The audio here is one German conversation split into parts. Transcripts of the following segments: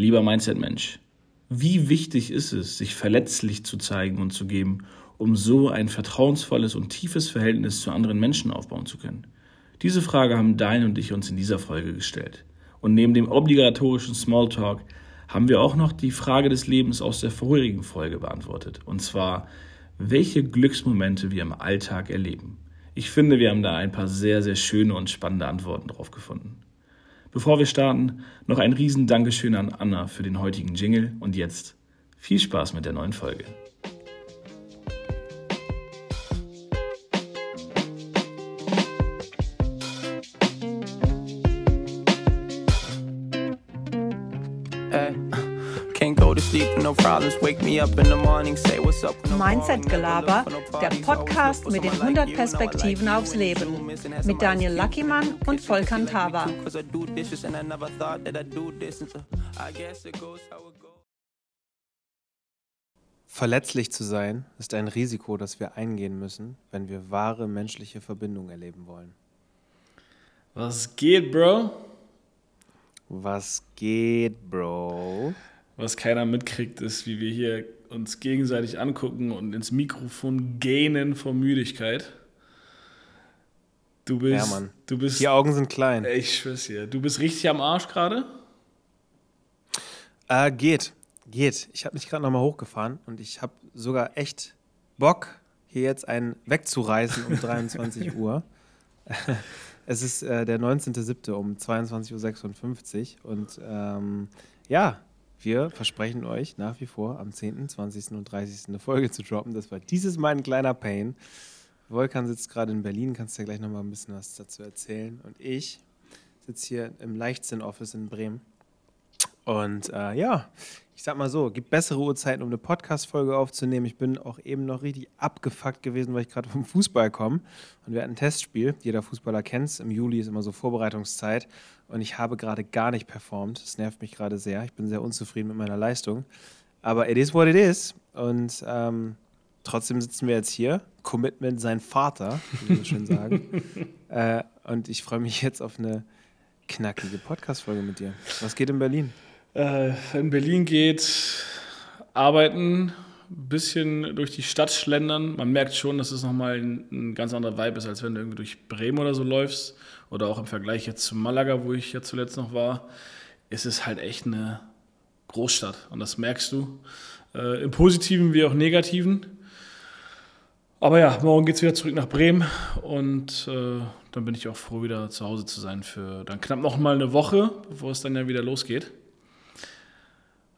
Lieber Mindset-Mensch, wie wichtig ist es, sich verletzlich zu zeigen und zu geben, um so ein vertrauensvolles und tiefes Verhältnis zu anderen Menschen aufbauen zu können? Diese Frage haben Dein und ich uns in dieser Folge gestellt. Und neben dem obligatorischen Smalltalk haben wir auch noch die Frage des Lebens aus der vorherigen Folge beantwortet. Und zwar, welche Glücksmomente wir im Alltag erleben. Ich finde, wir haben da ein paar sehr, sehr schöne und spannende Antworten drauf gefunden. Bevor wir starten, noch ein riesen Dankeschön an Anna für den heutigen Jingle und jetzt viel Spaß mit der neuen Folge. Mindset Gelaber, der Podcast mit den 100 Perspektiven aufs Leben. Mit Daniel Luckymann und Volkan Taba. Verletzlich zu sein ist ein Risiko, das wir eingehen müssen, wenn wir wahre menschliche Verbindung erleben wollen. Was geht, Bro? Was geht, Bro? Was keiner mitkriegt, ist, wie wir hier uns gegenseitig angucken und ins Mikrofon gähnen vor Müdigkeit. Du bist. Ja, Mann. Du bist, Die Augen sind klein. Ich schwör's dir. Du bist richtig am Arsch gerade? Äh, geht. Geht. Ich habe mich gerade nochmal hochgefahren und ich habe sogar echt Bock, hier jetzt einen wegzureißen um 23 Uhr. es ist äh, der 19.07. um 22.56 Uhr und ähm, ja, wir versprechen euch nach wie vor am 10., 20. und 30. eine Folge zu droppen. Das war dieses Mal ein kleiner Pain. Volkan sitzt gerade in Berlin, kannst ja gleich nochmal ein bisschen was dazu erzählen. Und ich sitze hier im Leichtsinn-Office in Bremen. Und äh, ja, ich sag mal so, gibt bessere Uhrzeiten, um eine Podcast-Folge aufzunehmen. Ich bin auch eben noch richtig abgefuckt gewesen, weil ich gerade vom Fußball komme. Und wir hatten ein Testspiel. Jeder Fußballer kennt es. Im Juli ist immer so Vorbereitungszeit. Und ich habe gerade gar nicht performt. Das nervt mich gerade sehr. Ich bin sehr unzufrieden mit meiner Leistung. Aber it is what it is. Und ähm, trotzdem sitzen wir jetzt hier. Commitment sein Vater, wie wir so schön sagen. äh, und ich freue mich jetzt auf eine knackige Podcast-Folge mit dir. Was geht in Berlin? Äh, in Berlin geht arbeiten, ein bisschen durch die Stadt schlendern. Man merkt schon, dass es nochmal ein, ein ganz anderer Vibe ist, als wenn du irgendwie durch Bremen oder so läufst. Oder auch im Vergleich jetzt zu Malaga, wo ich ja zuletzt noch war. ist Es halt echt eine Großstadt. Und das merkst du. Äh, Im Positiven wie auch Negativen. Aber ja, morgen geht es wieder zurück nach Bremen und äh, dann bin ich auch froh, wieder zu Hause zu sein für dann knapp noch mal eine Woche, bevor es dann ja wieder losgeht.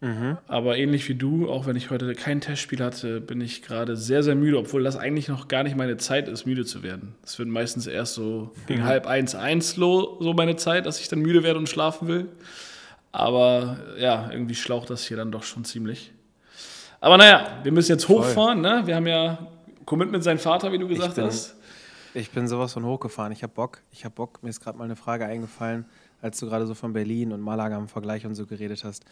Mhm. Aber ähnlich wie du, auch wenn ich heute kein Testspiel hatte, bin ich gerade sehr, sehr müde, obwohl das eigentlich noch gar nicht meine Zeit ist, müde zu werden. Es wird meistens erst so gegen mhm. halb eins, eins so meine Zeit, dass ich dann müde werde und schlafen will. Aber ja, irgendwie schlaucht das hier dann doch schon ziemlich. Aber naja, wir müssen jetzt hochfahren. Ne? Wir haben ja Commitment sein Vater, wie du gesagt ich bin, hast. Ich bin sowas von hochgefahren. Ich habe Bock. Ich habe Bock. Mir ist gerade mal eine Frage eingefallen, als du gerade so von Berlin und Malaga im Vergleich und so geredet hast.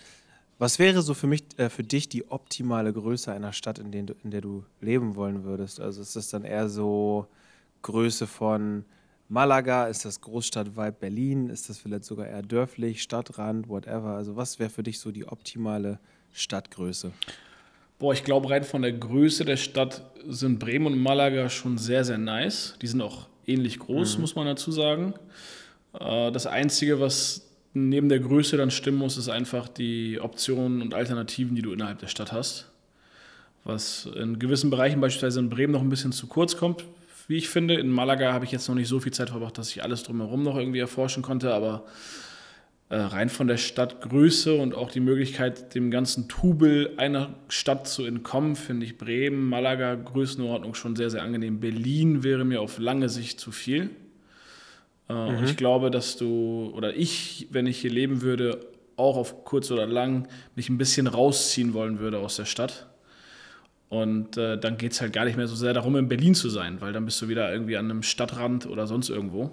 Was wäre so für mich, äh, für dich die optimale Größe einer Stadt, in, du, in der du leben wollen würdest? Also ist das dann eher so Größe von Malaga? Ist das Großstadt-Vibe Berlin? Ist das vielleicht sogar eher dörflich, Stadtrand, whatever? Also was wäre für dich so die optimale Stadtgröße? Boah, ich glaube, rein von der Größe der Stadt sind Bremen und Malaga schon sehr, sehr nice. Die sind auch ähnlich groß, mhm. muss man dazu sagen. Äh, das Einzige, was neben der Größe dann stimmen muss, ist einfach die Optionen und Alternativen, die du innerhalb der Stadt hast. Was in gewissen Bereichen, beispielsweise in Bremen, noch ein bisschen zu kurz kommt, wie ich finde. In Malaga habe ich jetzt noch nicht so viel Zeit verbracht, dass ich alles drumherum noch irgendwie erforschen konnte, aber äh, rein von der Stadtgröße und auch die Möglichkeit, dem ganzen Tubel einer Stadt zu entkommen, finde ich Bremen, Malaga, Größenordnung schon sehr, sehr angenehm. Berlin wäre mir auf lange Sicht zu viel. Äh, mhm. Ich glaube, dass du oder ich, wenn ich hier leben würde, auch auf kurz oder lang mich ein bisschen rausziehen wollen würde aus der Stadt. Und äh, dann geht es halt gar nicht mehr so sehr darum, in Berlin zu sein, weil dann bist du wieder irgendwie an einem Stadtrand oder sonst irgendwo.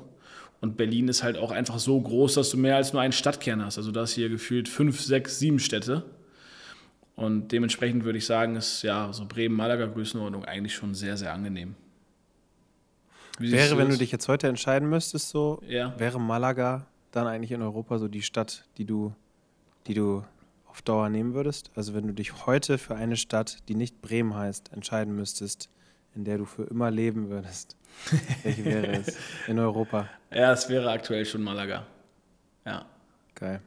Und Berlin ist halt auch einfach so groß, dass du mehr als nur einen Stadtkern hast. Also da hast hier gefühlt fünf, sechs, sieben Städte. Und dementsprechend würde ich sagen, ist ja so Bremen-Malaga-Größenordnung eigentlich schon sehr, sehr angenehm. Wie wäre, wenn du dich jetzt heute entscheiden müsstest, so, ja. wäre Malaga dann eigentlich in Europa so die Stadt, die du, die du auf Dauer nehmen würdest? Also wenn du dich heute für eine Stadt, die nicht Bremen heißt, entscheiden müsstest, in der du für immer leben würdest, welche wäre es in Europa? Ja, es wäre aktuell schon Malaga. Ja. Geil.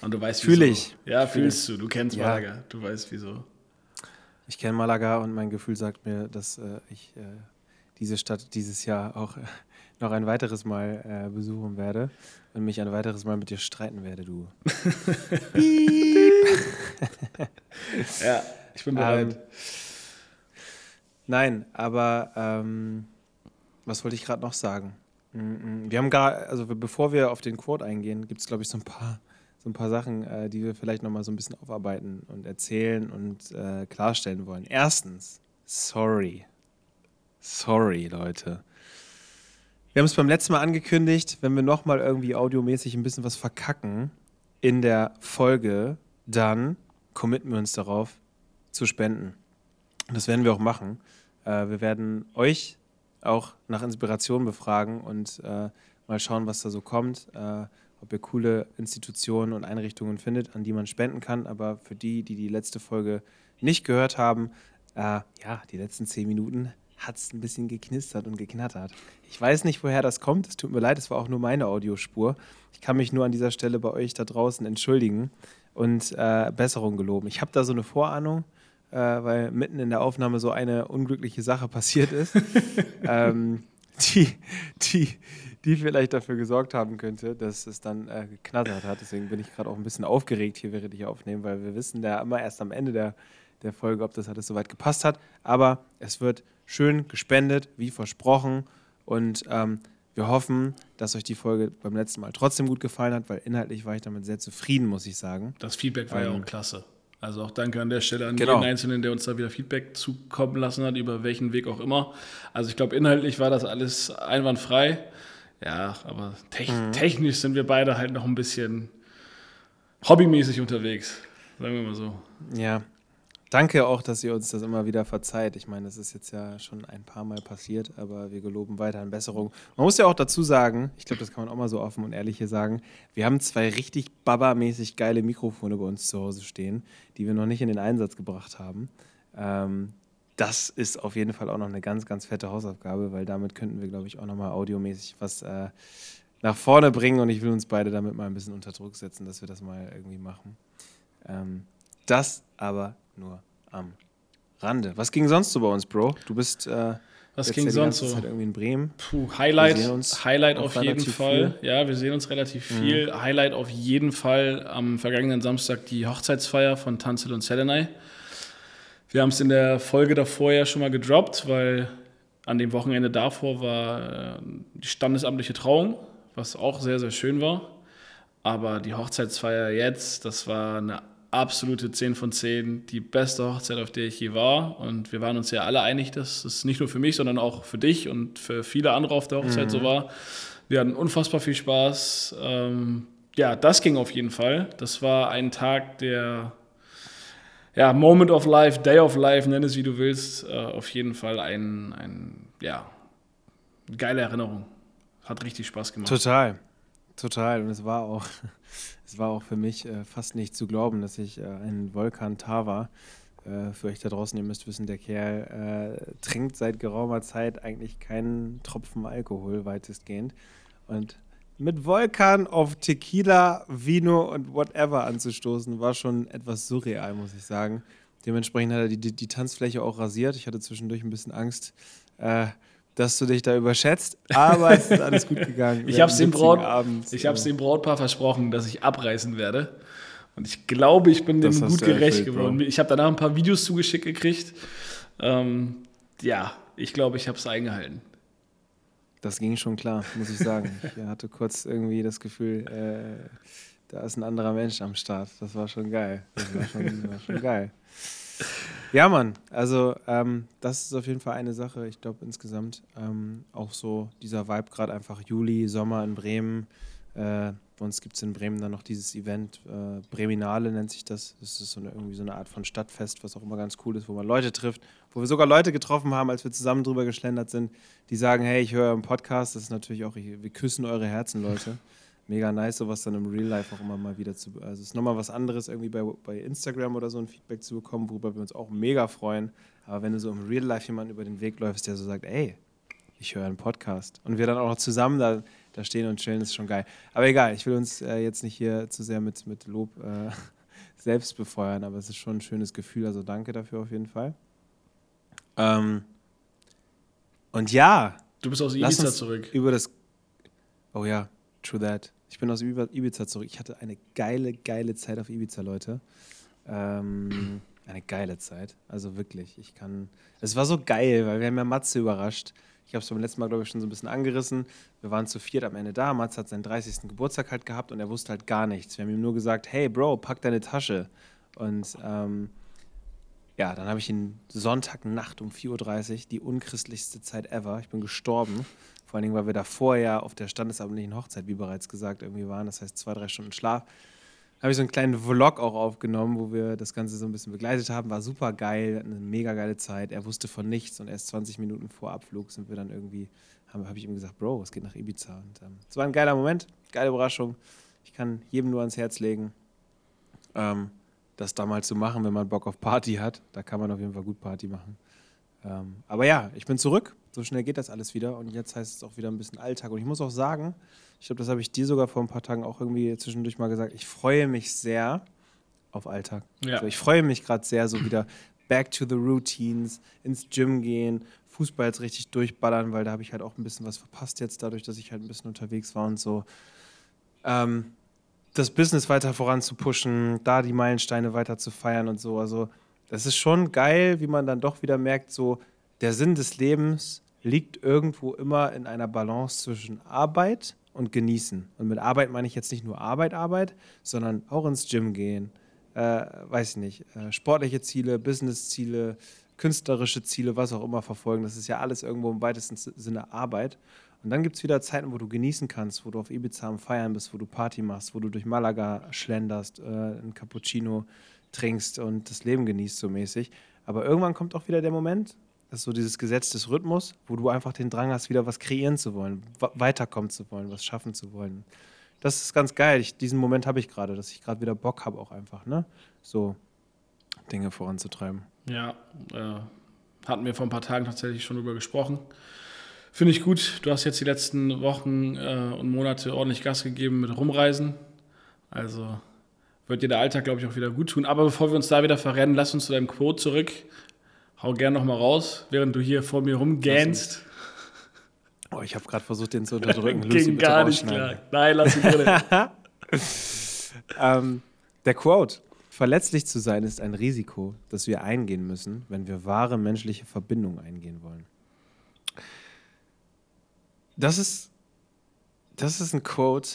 Und du weißt, wieso. Fühl ich. Ja, fühlst du. Du kennst ja. Malaga. Du weißt, wieso. Ich kenne Malaga und mein Gefühl sagt mir, dass äh, ich äh, diese Stadt dieses Jahr auch äh, noch ein weiteres Mal äh, besuchen werde und mich ein weiteres Mal mit dir streiten werde, du. ja, ich bin bereit. Ähm, nein, aber ähm, was wollte ich gerade noch sagen? Mm, mm, wir haben gar, also bevor wir auf den Quote eingehen, gibt es, glaube ich, so ein paar, so ein paar Sachen, äh, die wir vielleicht nochmal so ein bisschen aufarbeiten und erzählen und äh, klarstellen wollen. Erstens, sorry. Sorry, Leute. Wir haben es beim letzten Mal angekündigt, wenn wir nochmal irgendwie audiomäßig ein bisschen was verkacken in der Folge, dann committen wir uns darauf zu spenden. Und das werden wir auch machen. Äh, wir werden euch auch nach Inspiration befragen und äh, mal schauen, was da so kommt. Äh, ob ihr coole Institutionen und Einrichtungen findet, an die man spenden kann. Aber für die, die die letzte Folge nicht gehört haben, äh, ja, die letzten zehn Minuten hat es ein bisschen geknistert und geknattert. Ich weiß nicht, woher das kommt. Es tut mir leid, es war auch nur meine Audiospur. Ich kann mich nur an dieser Stelle bei euch da draußen entschuldigen und äh, Besserung geloben. Ich habe da so eine Vorahnung, äh, weil mitten in der Aufnahme so eine unglückliche Sache passiert ist, ähm, die, die, die vielleicht dafür gesorgt haben könnte, dass es dann äh, geknattert hat. Deswegen bin ich gerade auch ein bisschen aufgeregt hier, während ich aufnehme, weil wir wissen ja immer erst am Ende der, der Folge, ob das alles soweit gepasst hat. Aber es wird schön gespendet, wie versprochen. Und ähm, wir hoffen, dass euch die Folge beim letzten Mal trotzdem gut gefallen hat, weil inhaltlich war ich damit sehr zufrieden, muss ich sagen. Das Feedback war ähm, ja auch klasse. Also auch danke an der Stelle an genau. jeden Einzelnen, der uns da wieder Feedback zukommen lassen hat, über welchen Weg auch immer. Also ich glaube, inhaltlich war das alles einwandfrei. Ja, aber te mhm. technisch sind wir beide halt noch ein bisschen hobbymäßig unterwegs, sagen wir mal so. Ja, Danke auch, dass ihr uns das immer wieder verzeiht. Ich meine, das ist jetzt ja schon ein paar Mal passiert, aber wir geloben weiter an Besserung. Man muss ja auch dazu sagen, ich glaube, das kann man auch mal so offen und ehrlich hier sagen, wir haben zwei richtig babamäßig geile Mikrofone bei uns zu Hause stehen, die wir noch nicht in den Einsatz gebracht haben. Ähm, das ist auf jeden Fall auch noch eine ganz, ganz fette Hausaufgabe, weil damit könnten wir, glaube ich, auch nochmal audiomäßig was äh, nach vorne bringen und ich will uns beide damit mal ein bisschen unter Druck setzen, dass wir das mal irgendwie machen. Ähm, das aber nur am Rande. Was ging sonst so bei uns, Bro? Du bist äh, was ging sonst so? Zeit irgendwie in Bremen. Puh, Highlight, Highlight auf jeden Fall. Viel. Ja, wir sehen uns relativ mhm. viel. Mhm. Highlight auf jeden Fall am vergangenen Samstag die Hochzeitsfeier von Tanzel und Selenay. Wir haben es in der Folge davor ja schon mal gedroppt, weil an dem Wochenende davor war äh, die standesamtliche Trauung, was auch sehr, sehr schön war. Aber die Hochzeitsfeier jetzt, das war eine absolute 10 von 10, die beste Hochzeit, auf der ich je war. Und wir waren uns ja alle einig, dass es nicht nur für mich, sondern auch für dich und für viele andere auf der Hochzeit mhm. so war. Wir hatten unfassbar viel Spaß. Ähm, ja, das ging auf jeden Fall. Das war ein Tag, der ja, Moment of Life, Day of Life, nenn es wie du willst, äh, auf jeden Fall ein, ein, ja, geile Erinnerung. Hat richtig Spaß gemacht. Total, total. Und es war auch, es war auch für mich äh, fast nicht zu glauben, dass ich äh, einen Volkan Tava, äh, für euch da draußen, ihr müsst wissen, der Kerl äh, trinkt seit geraumer Zeit eigentlich keinen Tropfen Alkohol, weitestgehend. Und mit Volkan auf Tequila, Vino und whatever anzustoßen, war schon etwas surreal, muss ich sagen. Dementsprechend hat er die, die, die Tanzfläche auch rasiert. Ich hatte zwischendurch ein bisschen Angst, äh, dass du dich da überschätzt, aber es ist alles gut gegangen. ich habe es dem, Braut, dem Brautpaar versprochen, dass ich abreißen werde. Und ich glaube, ich bin dem gut gerecht geworden. Ich habe danach ein paar Videos zugeschickt gekriegt. Ähm, ja, ich glaube, ich habe es eingehalten. Das ging schon klar, muss ich sagen. Ich hatte kurz irgendwie das Gefühl, äh, da ist ein anderer Mensch am Start. Das war schon geil. Das war schon, war schon geil. Ja, Mann. Also, ähm, das ist auf jeden Fall eine Sache. Ich glaube, insgesamt ähm, auch so dieser Vibe, gerade einfach Juli, Sommer in Bremen. Äh, bei uns gibt es in Bremen dann noch dieses Event, äh, Breminale nennt sich das. Das ist so eine, irgendwie so eine Art von Stadtfest, was auch immer ganz cool ist, wo man Leute trifft, wo wir sogar Leute getroffen haben, als wir zusammen drüber geschlendert sind, die sagen: Hey, ich höre einen Podcast. Das ist natürlich auch, wir küssen eure Herzen, Leute. Mega nice, sowas dann im Real Life auch immer mal wieder zu. Also es ist nochmal was anderes, irgendwie bei, bei Instagram oder so ein Feedback zu bekommen, worüber wir uns auch mega freuen. Aber wenn du so im Real Life jemanden über den Weg läufst, der so sagt, ey, ich höre einen Podcast und wir dann auch noch zusammen da, da stehen und chillen, ist schon geil. Aber egal, ich will uns äh, jetzt nicht hier zu sehr mit, mit Lob äh, selbst befeuern, aber es ist schon ein schönes Gefühl, also danke dafür auf jeden Fall. Ähm, und ja. Du bist aus Ibiza zurück. Über das. Oh ja, true that. Ich bin aus Ibiza zurück. Ich hatte eine geile, geile Zeit auf Ibiza, Leute. Ähm, eine geile Zeit. Also wirklich. Ich kann. Es war so geil, weil wir haben ja Matze überrascht. Ich habe es beim letzten Mal, glaube ich, schon so ein bisschen angerissen. Wir waren zu viert am Ende da. Matze hat seinen 30. Geburtstag halt gehabt und er wusste halt gar nichts. Wir haben ihm nur gesagt, hey Bro, pack deine Tasche. Und ähm, ja, dann habe ich ihn Sonntagnacht um 4.30 Uhr, die unchristlichste Zeit ever. Ich bin gestorben. Vor allen Dingen, weil wir davor ja auf der standesamtlichen Hochzeit, wie bereits gesagt, irgendwie waren. Das heißt, zwei, drei Stunden Schlaf habe ich so einen kleinen Vlog auch aufgenommen, wo wir das Ganze so ein bisschen begleitet haben. War super geil, eine mega geile Zeit. Er wusste von nichts und erst 20 Minuten vor Abflug sind wir dann irgendwie, habe hab ich ihm gesagt, Bro, es geht nach Ibiza. Und ähm, es war ein geiler Moment, geile Überraschung. Ich kann jedem nur ans Herz legen, ähm, das damals zu machen, wenn man Bock auf Party hat. Da kann man auf jeden Fall gut Party machen. Ähm, aber ja, ich bin zurück. So schnell geht das alles wieder. Und jetzt heißt es auch wieder ein bisschen Alltag. Und ich muss auch sagen, ich glaube, das habe ich dir sogar vor ein paar Tagen auch irgendwie zwischendurch mal gesagt. Ich freue mich sehr auf Alltag. Ja. Also ich freue mich gerade sehr, so wieder back to the routines, ins Gym gehen, Fußball jetzt richtig durchballern, weil da habe ich halt auch ein bisschen was verpasst jetzt, dadurch, dass ich halt ein bisschen unterwegs war und so. Ähm, das Business weiter voranzupushen, da die Meilensteine weiter zu feiern und so. Also, das ist schon geil, wie man dann doch wieder merkt, so der Sinn des Lebens liegt irgendwo immer in einer Balance zwischen Arbeit und genießen. Und mit Arbeit meine ich jetzt nicht nur Arbeit, Arbeit, sondern auch ins Gym gehen, äh, weiß ich nicht, äh, sportliche Ziele, Business-Ziele, künstlerische Ziele, was auch immer verfolgen. Das ist ja alles irgendwo im weitesten Sinne Arbeit. Und dann gibt es wieder Zeiten, wo du genießen kannst, wo du auf Ibiza am Feiern bist, wo du Party machst, wo du durch Malaga schlenderst, äh, ein Cappuccino trinkst und das Leben genießt so mäßig. Aber irgendwann kommt auch wieder der Moment, das ist so dieses Gesetz des Rhythmus, wo du einfach den Drang hast, wieder was kreieren zu wollen, weiterkommen zu wollen, was schaffen zu wollen. Das ist ganz geil. Ich, diesen Moment habe ich gerade, dass ich gerade wieder Bock habe, auch einfach, ne? So Dinge voranzutreiben. Ja, äh, hatten wir vor ein paar Tagen tatsächlich schon drüber gesprochen. Finde ich gut. Du hast jetzt die letzten Wochen äh, und Monate ordentlich Gas gegeben mit Rumreisen. Also wird dir der Alltag, glaube ich, auch wieder gut tun. Aber bevor wir uns da wieder verrennen, lass uns zu deinem Quote zurück. Hau gern noch mal raus, während du hier vor mir rumgähnst. Oh, ich habe gerade versucht, den zu unterdrücken. Lucy, Ging gar nicht klar. Nein, lass ihn drin. ähm, der Quote. Verletzlich zu sein ist ein Risiko, das wir eingehen müssen, wenn wir wahre menschliche Verbindungen eingehen wollen. Das ist, das ist ein Quote,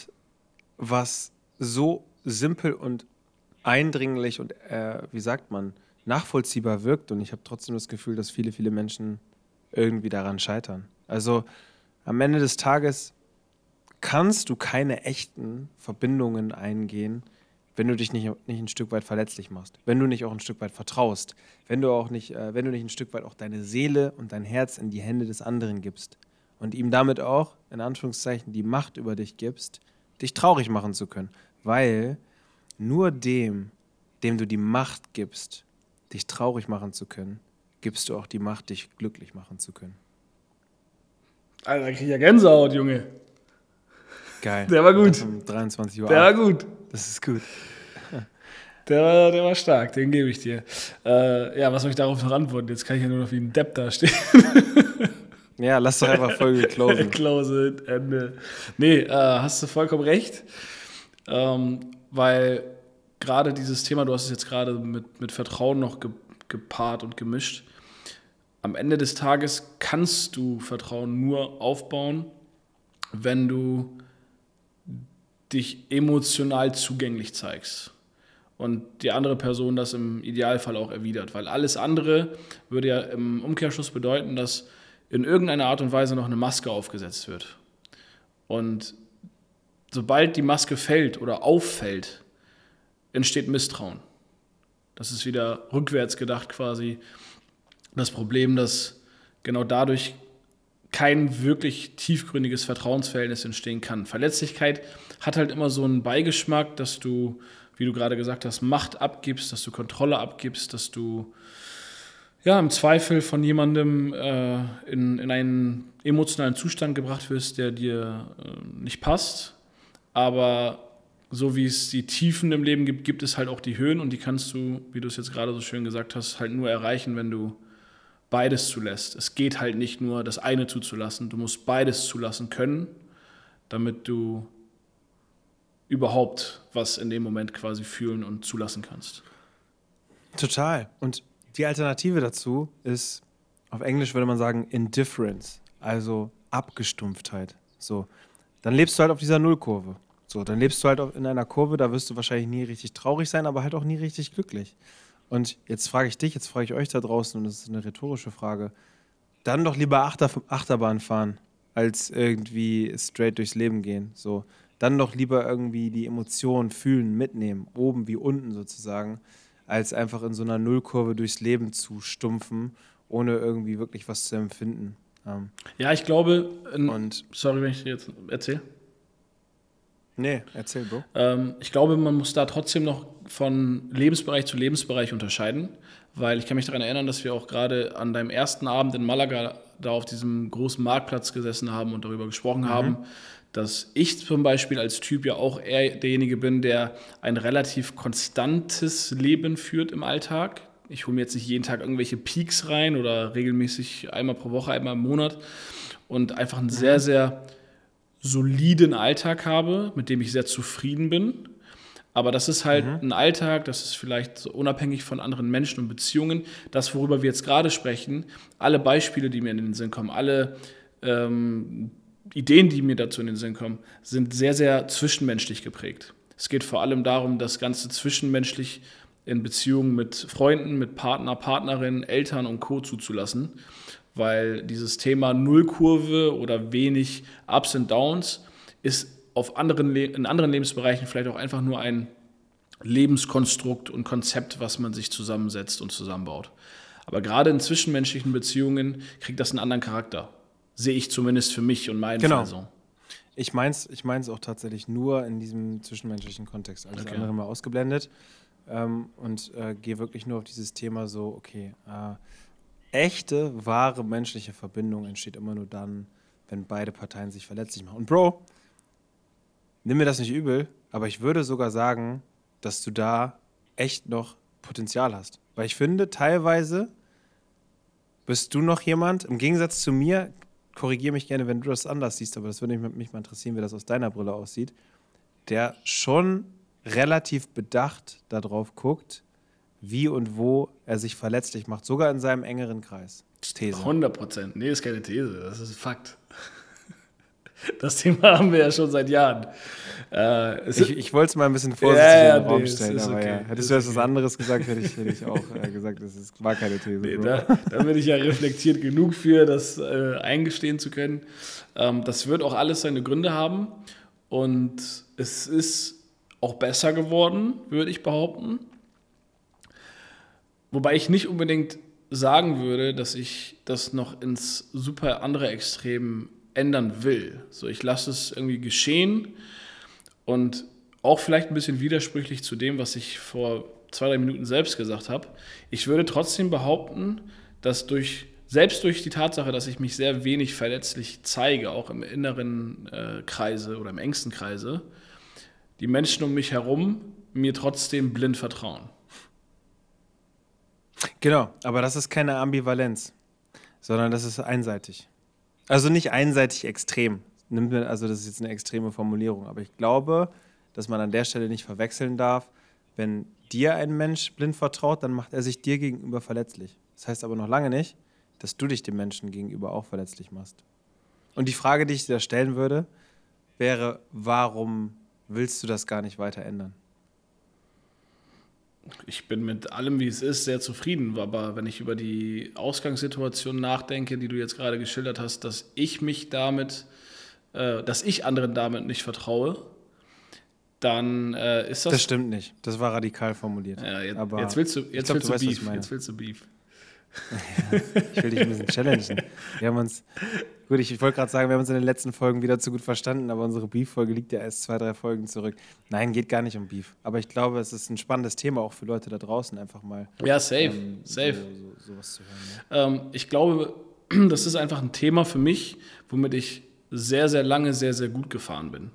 was so simpel und eindringlich und, äh, wie sagt man, nachvollziehbar wirkt. Und ich habe trotzdem das Gefühl, dass viele, viele Menschen irgendwie daran scheitern. Also am Ende des Tages kannst du keine echten Verbindungen eingehen, wenn du dich nicht, nicht ein Stück weit verletzlich machst, wenn du nicht auch ein Stück weit vertraust, wenn du auch nicht, äh, wenn du nicht ein Stück weit auch deine Seele und dein Herz in die Hände des anderen gibst und ihm damit auch, in Anführungszeichen, die Macht über dich gibst, dich traurig machen zu können. Weil nur dem, dem du die Macht gibst, dich traurig machen zu können, gibst du auch die Macht, dich glücklich machen zu können. Alter, da krieg ich ja Gänsehaut, Junge. Geil. Der war gut. Um 23 Uhr. Der war gut. Das ist gut. Der war, der war stark, den gebe ich dir. Äh, ja, was soll ich darauf noch antworten? Jetzt kann ich ja nur noch wie ein Depp dastehen. ja, lass doch einfach Folge closen. Close Ende. Nee, äh, hast du vollkommen recht. Ähm, weil gerade dieses Thema, du hast es jetzt gerade mit, mit Vertrauen noch ge, gepaart und gemischt. Am Ende des Tages kannst du Vertrauen nur aufbauen, wenn du dich emotional zugänglich zeigst und die andere Person das im Idealfall auch erwidert, weil alles andere würde ja im Umkehrschluss bedeuten, dass in irgendeiner Art und Weise noch eine Maske aufgesetzt wird. Und sobald die Maske fällt oder auffällt, entsteht Misstrauen. Das ist wieder rückwärts gedacht quasi das Problem, dass genau dadurch kein wirklich tiefgründiges Vertrauensverhältnis entstehen kann. Verletzlichkeit hat halt immer so einen Beigeschmack, dass du, wie du gerade gesagt hast, Macht abgibst, dass du Kontrolle abgibst, dass du ja, im Zweifel von jemandem äh, in, in einen emotionalen Zustand gebracht wirst, der dir äh, nicht passt. Aber so wie es die Tiefen im Leben gibt, gibt es halt auch die Höhen und die kannst du, wie du es jetzt gerade so schön gesagt hast, halt nur erreichen, wenn du beides zulässt. Es geht halt nicht nur, das eine zuzulassen. Du musst beides zulassen können, damit du überhaupt was in dem Moment quasi fühlen und zulassen kannst. Total. Und die Alternative dazu ist, auf Englisch würde man sagen, Indifference, also Abgestumpftheit. So, dann lebst du halt auf dieser Nullkurve. So, dann lebst du halt in einer Kurve, da wirst du wahrscheinlich nie richtig traurig sein, aber halt auch nie richtig glücklich. Und jetzt frage ich dich, jetzt frage ich euch da draußen, und das ist eine rhetorische Frage, dann doch lieber Achter, Achterbahn fahren, als irgendwie straight durchs Leben gehen. So, dann doch lieber irgendwie die Emotionen fühlen, mitnehmen, oben wie unten sozusagen, als einfach in so einer Nullkurve durchs Leben zu stumpfen, ohne irgendwie wirklich was zu empfinden. Ähm, ja, ich glaube, und sorry, wenn ich jetzt erzähle. Nee, erzähl, Bro. Ähm, ich glaube, man muss da trotzdem noch von Lebensbereich zu Lebensbereich unterscheiden, weil ich kann mich daran erinnern, dass wir auch gerade an deinem ersten Abend in Malaga da auf diesem großen Marktplatz gesessen haben und darüber gesprochen mhm. haben, dass ich zum Beispiel als Typ ja auch eher derjenige bin, der ein relativ konstantes Leben führt im Alltag. Ich hole mir jetzt nicht jeden Tag irgendwelche Peaks rein oder regelmäßig einmal pro Woche, einmal im Monat und einfach einen mhm. sehr, sehr soliden Alltag habe, mit dem ich sehr zufrieden bin. Aber das ist halt mhm. ein Alltag, das ist vielleicht so unabhängig von anderen Menschen und Beziehungen. Das, worüber wir jetzt gerade sprechen, alle Beispiele, die mir in den Sinn kommen, alle ähm, Ideen, die mir dazu in den Sinn kommen, sind sehr, sehr zwischenmenschlich geprägt. Es geht vor allem darum, das Ganze zwischenmenschlich in Beziehungen mit Freunden, mit Partner, Partnerinnen, Eltern und Co. zuzulassen weil dieses Thema Nullkurve oder wenig Ups und Downs ist auf anderen, in anderen Lebensbereichen vielleicht auch einfach nur ein Lebenskonstrukt und Konzept, was man sich zusammensetzt und zusammenbaut. Aber gerade in zwischenmenschlichen Beziehungen kriegt das einen anderen Charakter. Sehe ich zumindest für mich und meinen genau. Fall so. Ich meine es ich mein's auch tatsächlich nur in diesem zwischenmenschlichen Kontext. Alles okay. andere mal ausgeblendet. Ähm, und äh, gehe wirklich nur auf dieses Thema so, okay, äh, echte, wahre menschliche Verbindung entsteht immer nur dann, wenn beide Parteien sich verletzlich machen. Und Bro, nimm mir das nicht übel, aber ich würde sogar sagen, dass du da echt noch Potenzial hast. Weil ich finde, teilweise bist du noch jemand, im Gegensatz zu mir, korrigiere mich gerne, wenn du das anders siehst, aber das würde mich mal interessieren, wie das aus deiner Brille aussieht, der schon relativ bedacht darauf guckt, wie und wo er sich verletzlich macht, sogar in seinem engeren Kreis. These. 100 Prozent. Nee, ist keine These, das ist Fakt. Das Thema haben wir ja schon seit Jahren. Äh, ich, ich wollte es mal ein bisschen vorsichtig ja, ja, in den Raum nee, stellen, aber okay. ja. Hättest du jetzt okay. was anderes gesagt, hätte ich, hätte ich auch äh, gesagt, das ist, war keine These. Nee, da, da, bin ich ja reflektiert genug für, das äh, eingestehen zu können. Ähm, das wird auch alles seine Gründe haben und es ist auch besser geworden, würde ich behaupten. Wobei ich nicht unbedingt sagen würde, dass ich das noch ins super andere Extrem ändern will. So, ich lasse es irgendwie geschehen und auch vielleicht ein bisschen widersprüchlich zu dem, was ich vor zwei, drei Minuten selbst gesagt habe. Ich würde trotzdem behaupten, dass durch, selbst durch die Tatsache, dass ich mich sehr wenig verletzlich zeige, auch im inneren äh, Kreise oder im engsten Kreise, die Menschen um mich herum mir trotzdem blind vertrauen. Genau, aber das ist keine Ambivalenz, sondern das ist einseitig. Also nicht einseitig extrem. Also das ist jetzt eine extreme Formulierung, aber ich glaube, dass man an der Stelle nicht verwechseln darf, wenn dir ein Mensch blind vertraut, dann macht er sich dir gegenüber verletzlich. Das heißt aber noch lange nicht, dass du dich dem Menschen gegenüber auch verletzlich machst. Und die Frage, die ich dir stellen würde, wäre, warum willst du das gar nicht weiter ändern? Ich bin mit allem, wie es ist, sehr zufrieden. Aber wenn ich über die Ausgangssituation nachdenke, die du jetzt gerade geschildert hast, dass ich mich damit, äh, dass ich anderen damit nicht vertraue, dann äh, ist das. Das stimmt nicht. Das war radikal formuliert. Ja, jetzt, Aber jetzt willst du, jetzt glaub, willst du, du weißt, Beef. Jetzt willst du Beef. Ja, ich will dich ein bisschen challengen. Wir haben uns, gut, ich, wollte gerade sagen, wir haben uns in den letzten Folgen wieder zu gut verstanden, aber unsere Beef-Folge liegt ja erst zwei, drei Folgen zurück. Nein, geht gar nicht um Beef. Aber ich glaube, es ist ein spannendes Thema auch für Leute da draußen, einfach mal. Ja, safe, ähm, safe. So, sowas zu hören. Ja. Ähm, ich glaube, das ist einfach ein Thema für mich, womit ich sehr, sehr lange sehr, sehr gut gefahren bin.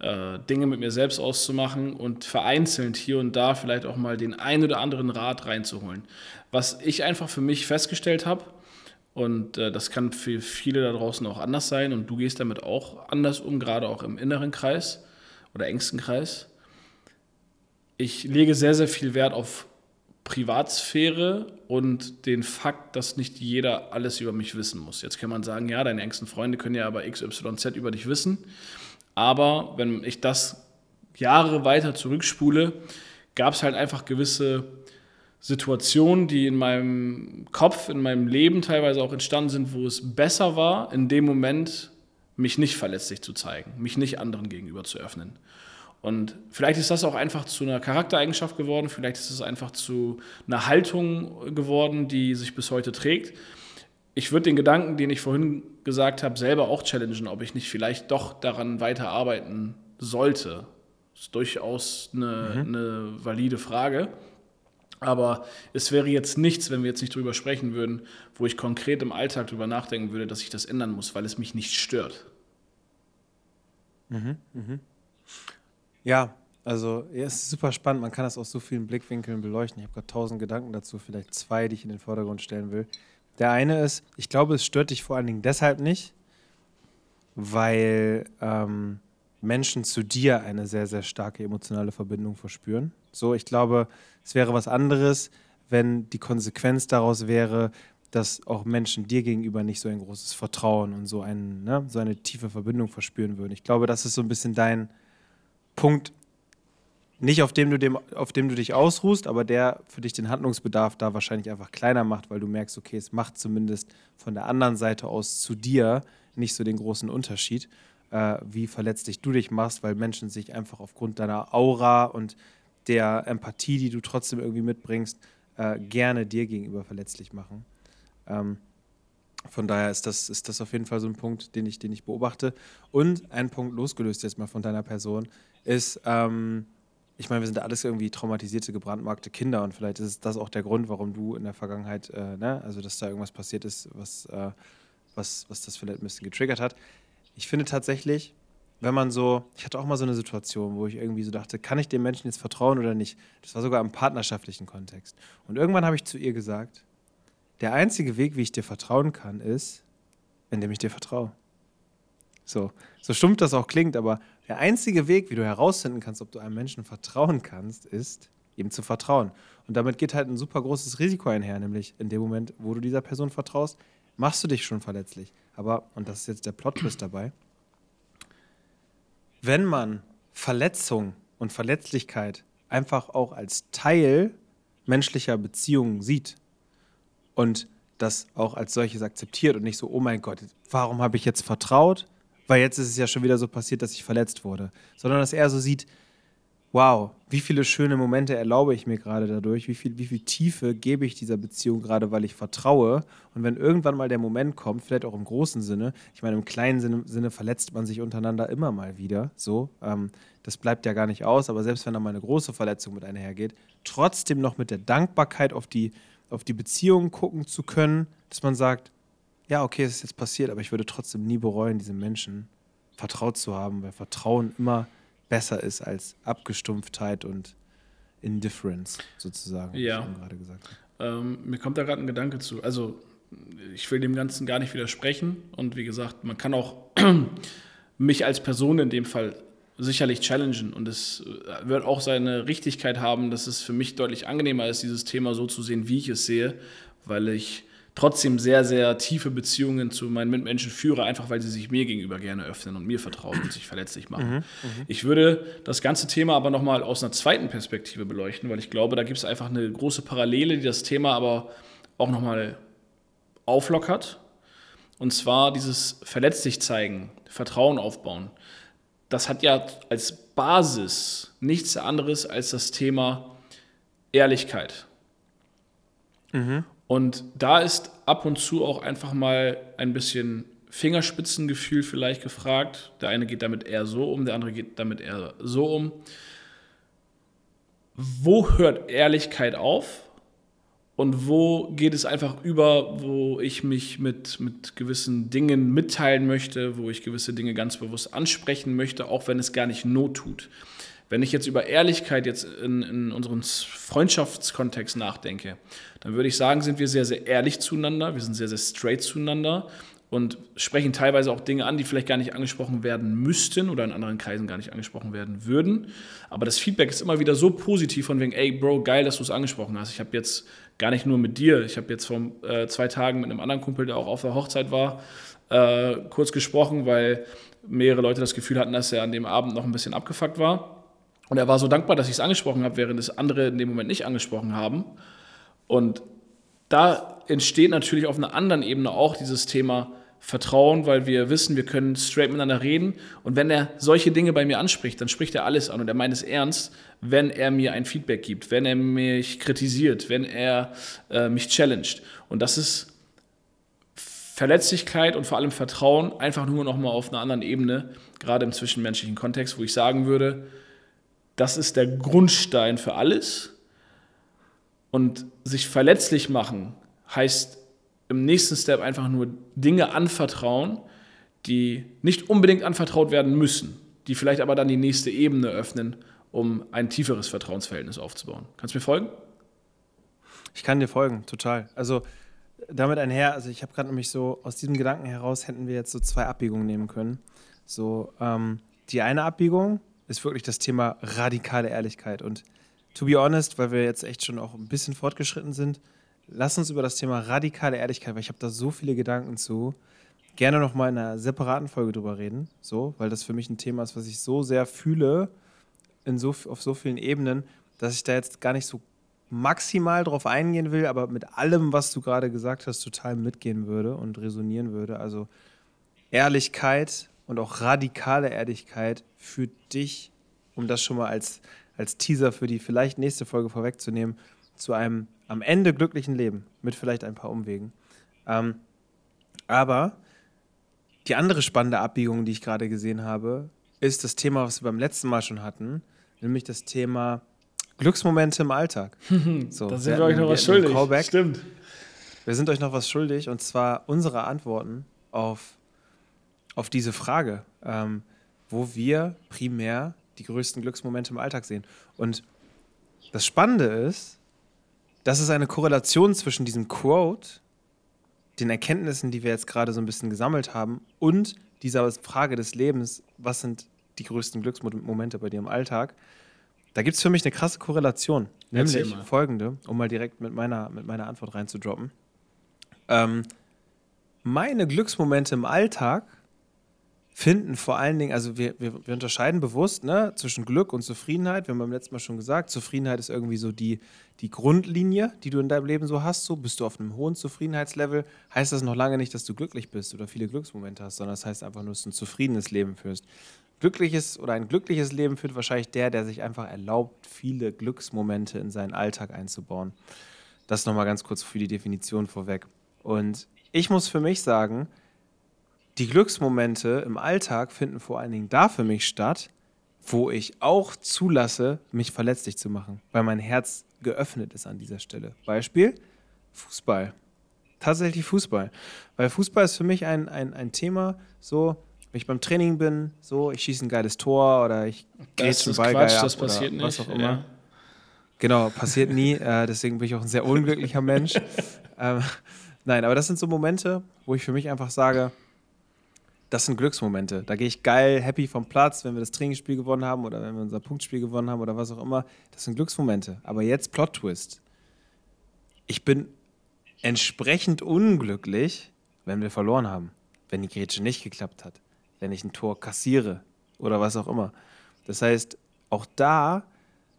Äh, Dinge mit mir selbst auszumachen und vereinzelt hier und da vielleicht auch mal den ein oder anderen Rat reinzuholen. Was ich einfach für mich festgestellt habe, und äh, das kann für viele da draußen auch anders sein und du gehst damit auch anders um, gerade auch im inneren Kreis oder engsten Kreis. Ich lege sehr, sehr viel Wert auf Privatsphäre und den Fakt, dass nicht jeder alles über mich wissen muss. Jetzt kann man sagen, ja, deine engsten Freunde können ja aber XYZ über dich wissen. Aber wenn ich das Jahre weiter zurückspule, gab es halt einfach gewisse Situationen, die in meinem Kopf, in meinem Leben teilweise auch entstanden sind, wo es besser war, in dem Moment mich nicht verletzlich zu zeigen, mich nicht anderen gegenüber zu öffnen. Und vielleicht ist das auch einfach zu einer Charaktereigenschaft geworden, vielleicht ist es einfach zu einer Haltung geworden, die sich bis heute trägt. Ich würde den Gedanken, den ich vorhin gesagt habe, selber auch challengen, ob ich nicht vielleicht doch daran weiterarbeiten sollte. Das ist durchaus eine, mhm. eine valide Frage. Aber es wäre jetzt nichts, wenn wir jetzt nicht drüber sprechen würden, wo ich konkret im Alltag drüber nachdenken würde, dass ich das ändern muss, weil es mich nicht stört. Mhm, mhm. Ja, also ja, es ist super spannend. Man kann das aus so vielen Blickwinkeln beleuchten. Ich habe gerade tausend Gedanken dazu, vielleicht zwei, die ich in den Vordergrund stellen will. Der eine ist, ich glaube, es stört dich vor allen Dingen deshalb nicht, weil ähm, Menschen zu dir eine sehr, sehr starke emotionale Verbindung verspüren. So, ich glaube, es wäre was anderes, wenn die Konsequenz daraus wäre, dass auch Menschen dir gegenüber nicht so ein großes Vertrauen und so, ein, ne, so eine tiefe Verbindung verspüren würden. Ich glaube, das ist so ein bisschen dein, Punkt, nicht auf dem, du dem, auf dem du dich ausruhst, aber der für dich den Handlungsbedarf da wahrscheinlich einfach kleiner macht, weil du merkst, okay, es macht zumindest von der anderen Seite aus zu dir nicht so den großen Unterschied, äh, wie verletzlich du dich machst, weil Menschen sich einfach aufgrund deiner Aura und der Empathie, die du trotzdem irgendwie mitbringst, äh, gerne dir gegenüber verletzlich machen. Ähm, von daher ist das, ist das auf jeden Fall so ein Punkt, den ich, den ich beobachte. Und ein Punkt losgelöst jetzt mal von deiner Person, ist, ähm, ich meine, wir sind alles irgendwie traumatisierte, gebrandmarkte Kinder und vielleicht ist das auch der Grund, warum du in der Vergangenheit, äh, ne, also dass da irgendwas passiert ist, was, äh, was, was das vielleicht ein bisschen getriggert hat. Ich finde tatsächlich, wenn man so, ich hatte auch mal so eine Situation, wo ich irgendwie so dachte, kann ich dem Menschen jetzt vertrauen oder nicht? Das war sogar im partnerschaftlichen Kontext. Und irgendwann habe ich zu ihr gesagt, der einzige Weg, wie ich dir vertrauen kann, ist, indem ich dir vertraue. So, so stumpf das auch klingt, aber der einzige Weg, wie du herausfinden kannst, ob du einem Menschen vertrauen kannst, ist, ihm zu vertrauen. Und damit geht halt ein super großes Risiko einher, nämlich in dem Moment, wo du dieser Person vertraust, machst du dich schon verletzlich. Aber, und das ist jetzt der Plot-Twist dabei, wenn man Verletzung und Verletzlichkeit einfach auch als Teil menschlicher Beziehungen sieht und das auch als solches akzeptiert und nicht so, oh mein Gott, warum habe ich jetzt vertraut? Weil jetzt ist es ja schon wieder so passiert, dass ich verletzt wurde, sondern dass er so sieht, wow, wie viele schöne Momente erlaube ich mir gerade dadurch, wie viel, wie viel Tiefe gebe ich dieser Beziehung gerade, weil ich vertraue. Und wenn irgendwann mal der Moment kommt, vielleicht auch im großen Sinne, ich meine, im kleinen Sinne, Sinne verletzt man sich untereinander immer mal wieder, so, ähm, das bleibt ja gar nicht aus, aber selbst wenn da mal eine große Verletzung mit einhergeht, trotzdem noch mit der Dankbarkeit auf die, auf die Beziehung gucken zu können, dass man sagt, ja, okay, es ist jetzt passiert, aber ich würde trotzdem nie bereuen, diesem Menschen vertraut zu haben, weil Vertrauen immer besser ist als Abgestumpftheit und Indifference sozusagen, ja. wie ich gerade gesagt habe. Ähm, mir kommt da gerade ein Gedanke zu. Also ich will dem Ganzen gar nicht widersprechen und wie gesagt, man kann auch mich als Person in dem Fall sicherlich challengen und es äh, wird auch seine Richtigkeit haben, dass es für mich deutlich angenehmer ist, dieses Thema so zu sehen, wie ich es sehe, weil ich trotzdem sehr, sehr tiefe Beziehungen zu meinen Mitmenschen führe, einfach weil sie sich mir gegenüber gerne öffnen und mir vertrauen und sich verletzlich machen. Mhm, mhm. ich würde das ganze Thema aber nochmal aus einer zweiten Perspektive beleuchten, weil ich glaube, da gibt es einfach eine große Parallele, die das Thema aber auch nochmal auflockert. Und zwar dieses verletzlich zeigen, Vertrauen aufbauen. Das hat ja als Basis nichts anderes als das Thema Ehrlichkeit. Mhm. Und da ist ab und zu auch einfach mal ein bisschen Fingerspitzengefühl vielleicht gefragt. Der eine geht damit eher so um, der andere geht damit eher so um. Wo hört Ehrlichkeit auf und wo geht es einfach über, wo ich mich mit, mit gewissen Dingen mitteilen möchte, wo ich gewisse Dinge ganz bewusst ansprechen möchte, auch wenn es gar nicht Not tut. Wenn ich jetzt über Ehrlichkeit jetzt in, in unserem Freundschaftskontext nachdenke, dann würde ich sagen, sind wir sehr, sehr ehrlich zueinander, wir sind sehr, sehr straight zueinander und sprechen teilweise auch Dinge an, die vielleicht gar nicht angesprochen werden müssten oder in anderen Kreisen gar nicht angesprochen werden würden. Aber das Feedback ist immer wieder so positiv von wegen, ey Bro, geil, dass du es angesprochen hast. Ich habe jetzt gar nicht nur mit dir, ich habe jetzt vor äh, zwei Tagen mit einem anderen Kumpel, der auch auf der Hochzeit war, äh, kurz gesprochen, weil mehrere Leute das Gefühl hatten, dass er an dem Abend noch ein bisschen abgefuckt war. Und er war so dankbar, dass ich es angesprochen habe, während es andere in dem Moment nicht angesprochen haben. Und da entsteht natürlich auf einer anderen Ebene auch dieses Thema Vertrauen, weil wir wissen, wir können straight miteinander reden. Und wenn er solche Dinge bei mir anspricht, dann spricht er alles an und er meint es ernst, wenn er mir ein Feedback gibt, wenn er mich kritisiert, wenn er äh, mich challenged. Und das ist Verletzlichkeit und vor allem Vertrauen einfach nur noch mal auf einer anderen Ebene, gerade im zwischenmenschlichen Kontext, wo ich sagen würde, das ist der Grundstein für alles. Und sich verletzlich machen heißt im nächsten Step einfach nur Dinge anvertrauen, die nicht unbedingt anvertraut werden müssen, die vielleicht aber dann die nächste Ebene öffnen, um ein tieferes Vertrauensverhältnis aufzubauen. Kannst du mir folgen? Ich kann dir folgen, total. Also damit einher, also ich habe gerade nämlich so aus diesem Gedanken heraus hätten wir jetzt so zwei Abbiegungen nehmen können. So ähm, die eine Abbiegung ist wirklich das Thema radikale Ehrlichkeit und to be honest, weil wir jetzt echt schon auch ein bisschen fortgeschritten sind, lass uns über das Thema radikale Ehrlichkeit, weil ich habe da so viele Gedanken zu, gerne noch mal in einer separaten Folge drüber reden, so, weil das für mich ein Thema ist, was ich so sehr fühle in so, auf so vielen Ebenen, dass ich da jetzt gar nicht so maximal drauf eingehen will, aber mit allem, was du gerade gesagt hast, total mitgehen würde und resonieren würde. Also Ehrlichkeit und auch radikale Ehrlichkeit für dich, um das schon mal als, als Teaser für die vielleicht nächste Folge vorwegzunehmen, zu einem am Ende glücklichen Leben, mit vielleicht ein paar Umwegen. Ähm, aber die andere spannende Abbiegung, die ich gerade gesehen habe, ist das Thema, was wir beim letzten Mal schon hatten, nämlich das Thema Glücksmomente im Alltag. So, da sind wir, wir euch noch was schuldig. Callback. Stimmt. Wir sind euch noch was schuldig und zwar unsere Antworten auf, auf diese Frage, ähm, wo wir primär die größten Glücksmomente im Alltag sehen. Und das Spannende ist, das ist eine Korrelation zwischen diesem Quote, den Erkenntnissen, die wir jetzt gerade so ein bisschen gesammelt haben, und dieser Frage des Lebens, was sind die größten Glücksmomente bei dir im Alltag? Da gibt es für mich eine krasse Korrelation, nämlich folgende, um mal direkt mit meiner, mit meiner Antwort reinzudroppen. Ähm, meine Glücksmomente im Alltag finden vor allen Dingen, also wir, wir, wir unterscheiden bewusst ne, zwischen Glück und Zufriedenheit. Wir haben beim letzten Mal schon gesagt, Zufriedenheit ist irgendwie so die, die Grundlinie, die du in deinem Leben so hast. So bist du auf einem hohen Zufriedenheitslevel, heißt das noch lange nicht, dass du glücklich bist oder viele Glücksmomente hast, sondern das heißt einfach nur, dass du ein zufriedenes Leben führst. Glückliches oder ein glückliches Leben führt wahrscheinlich der, der sich einfach erlaubt, viele Glücksmomente in seinen Alltag einzubauen. Das nochmal ganz kurz für die Definition vorweg. Und ich muss für mich sagen, die Glücksmomente im Alltag finden vor allen Dingen da für mich statt, wo ich auch zulasse, mich verletzlich zu machen, weil mein Herz geöffnet ist an dieser Stelle. Beispiel Fußball. Tatsächlich Fußball. Weil Fußball ist für mich ein, ein, ein Thema, so, wenn ich beim Training bin, so, ich schieße ein geiles Tor oder ich gehe zum Ball Quatsch, das passiert nicht. Was auch immer. Ja. Genau, passiert nie. äh, deswegen bin ich auch ein sehr unglücklicher Mensch. ähm, nein, aber das sind so Momente, wo ich für mich einfach sage, das sind Glücksmomente. Da gehe ich geil, happy vom Platz, wenn wir das Trainingsspiel gewonnen haben oder wenn wir unser Punktspiel gewonnen haben oder was auch immer. Das sind Glücksmomente. Aber jetzt Plot-Twist. Ich bin entsprechend unglücklich, wenn wir verloren haben. Wenn die Grätsche nicht geklappt hat. Wenn ich ein Tor kassiere oder was auch immer. Das heißt, auch da,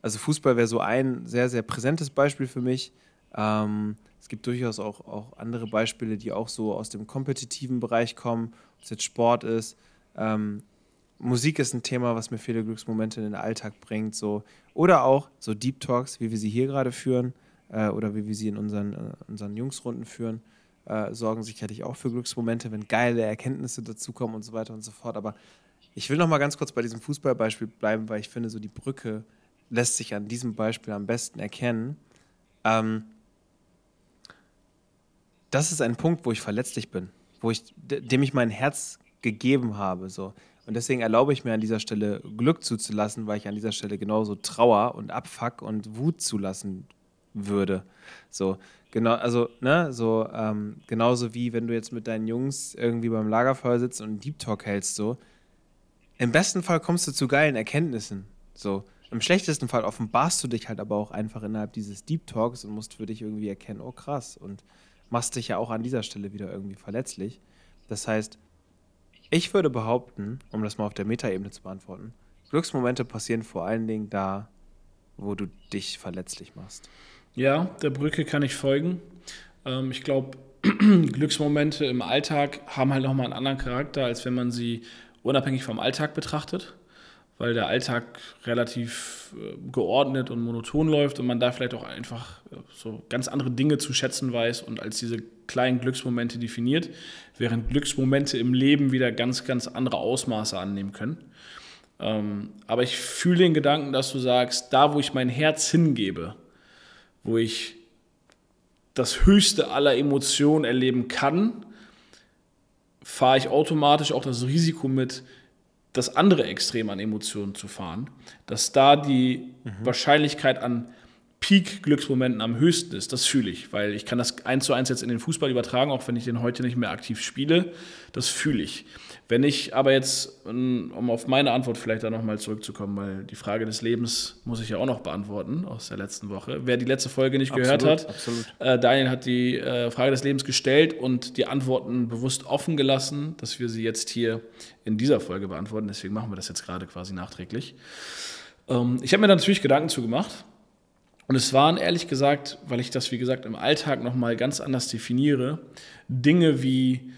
also Fußball wäre so ein sehr, sehr präsentes Beispiel für mich. Ähm, es gibt durchaus auch, auch andere Beispiele, die auch so aus dem kompetitiven Bereich kommen ob es jetzt Sport ist. Ähm, Musik ist ein Thema, was mir viele Glücksmomente in den Alltag bringt. So. Oder auch so Deep Talks, wie wir sie hier gerade führen. äh, oder wie wir sie in unseren, äh, unseren Jungsrunden führen, äh, sorgen sicherlich auch für Glücksmomente, wenn geile Erkenntnisse dazukommen und so weiter und so fort. Aber ich will noch mal ganz kurz bei diesem Fußballbeispiel bleiben, weil ich finde, so die Brücke lässt sich an diesem Beispiel am besten erkennen. Ähm, das ist ein Punkt, wo ich verletzlich bin, wo ich, dem ich mein Herz gegeben habe. So. Und deswegen erlaube ich mir an dieser Stelle Glück zuzulassen, weil ich an dieser Stelle genauso Trauer und Abfuck und Wut zulassen würde. So, genau, also, ne, so, ähm, genauso wie wenn du jetzt mit deinen Jungs irgendwie beim Lagerfeuer sitzt und einen Deep Talk hältst, so. Im besten Fall kommst du zu geilen Erkenntnissen. So. Im schlechtesten Fall offenbarst du dich halt aber auch einfach innerhalb dieses Deep Talks und musst für dich irgendwie erkennen, oh krass, und machst dich ja auch an dieser Stelle wieder irgendwie verletzlich. Das heißt, ich würde behaupten, um das mal auf der Metaebene zu beantworten, Glücksmomente passieren vor allen Dingen da, wo du dich verletzlich machst. Ja, der Brücke kann ich folgen. Ähm, ich glaube, Glücksmomente im Alltag haben halt nochmal einen anderen Charakter, als wenn man sie unabhängig vom Alltag betrachtet weil der Alltag relativ äh, geordnet und monoton läuft und man da vielleicht auch einfach äh, so ganz andere Dinge zu schätzen weiß und als diese kleinen Glücksmomente definiert, während Glücksmomente im Leben wieder ganz, ganz andere Ausmaße annehmen können. Ähm, aber ich fühle den Gedanken, dass du sagst, da wo ich mein Herz hingebe, wo ich das höchste aller Emotionen erleben kann, fahre ich automatisch auch das Risiko mit, das andere Extrem an Emotionen zu fahren, dass da die mhm. Wahrscheinlichkeit an Peak-Glücksmomenten am höchsten ist, das fühle ich, weil ich kann das eins zu eins jetzt in den Fußball übertragen, auch wenn ich den heute nicht mehr aktiv spiele, das fühle ich. Wenn ich aber jetzt, um auf meine Antwort vielleicht da nochmal zurückzukommen, weil die Frage des Lebens muss ich ja auch noch beantworten aus der letzten Woche. Wer die letzte Folge nicht absolut, gehört hat. Äh, Daniel hat die äh, Frage des Lebens gestellt und die Antworten bewusst offen gelassen, dass wir sie jetzt hier in dieser Folge beantworten. Deswegen machen wir das jetzt gerade quasi nachträglich. Ähm, ich habe mir da natürlich Gedanken zu gemacht. Und es waren ehrlich gesagt, weil ich das wie gesagt im Alltag nochmal ganz anders definiere, Dinge wie